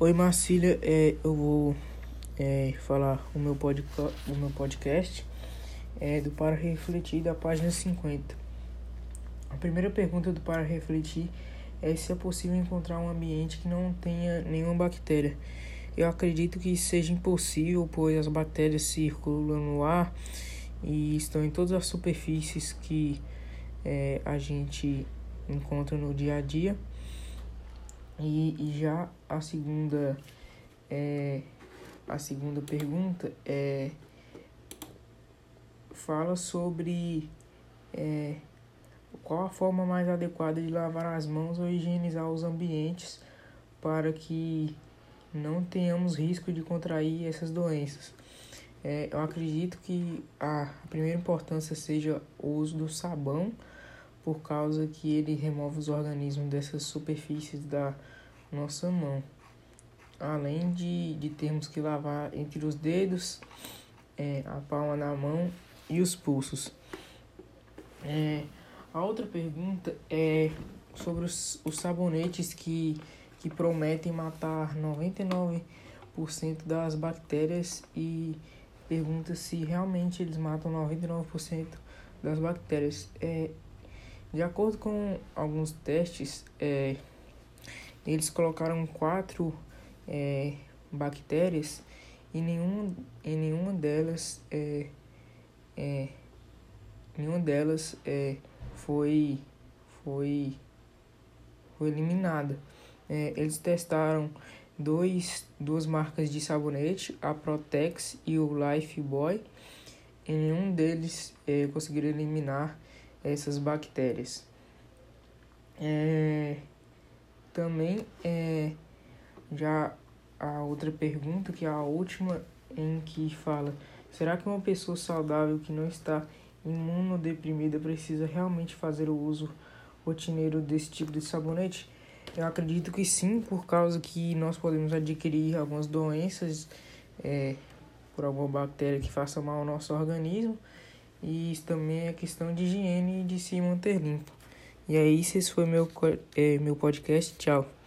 Oi Marcília, é, eu vou é, falar o meu, o meu podcast é, do Para Refletir da página 50. A primeira pergunta do Para Refletir é se é possível encontrar um ambiente que não tenha nenhuma bactéria. Eu acredito que seja impossível, pois as bactérias circulam no ar e estão em todas as superfícies que é, a gente encontra no dia a dia. E, e já a segunda é, a segunda pergunta é fala sobre é, qual a forma mais adequada de lavar as mãos ou higienizar os ambientes para que não tenhamos risco de contrair essas doenças. É, eu acredito que a primeira importância seja o uso do sabão por causa que ele remove os organismos dessas superfícies da nossa mão. Além de, de termos que lavar entre os dedos, é, a palma da mão e os pulsos. É, a outra pergunta é sobre os, os sabonetes que, que prometem matar 99% das bactérias e pergunta se realmente eles matam 99% das bactérias. É, de acordo com alguns testes, é, eles colocaram quatro é, bactérias e nenhuma, e nenhuma delas é, é, nenhuma delas é, foi, foi, foi eliminada. É, eles testaram dois, duas marcas de sabonete, a Protex e o Lifebuoy, e nenhum deles é, conseguiram eliminar essas bactérias. É, também é, já a outra pergunta, que é a última, em que fala: será que uma pessoa saudável que não está imunodeprimida precisa realmente fazer o uso rotineiro desse tipo de sabonete? Eu acredito que sim, por causa que nós podemos adquirir algumas doenças é, por alguma bactéria que faça mal ao nosso organismo e isso também é questão de higiene e de se manter limpo. E aí, esse foi meu, é, meu podcast. Tchau.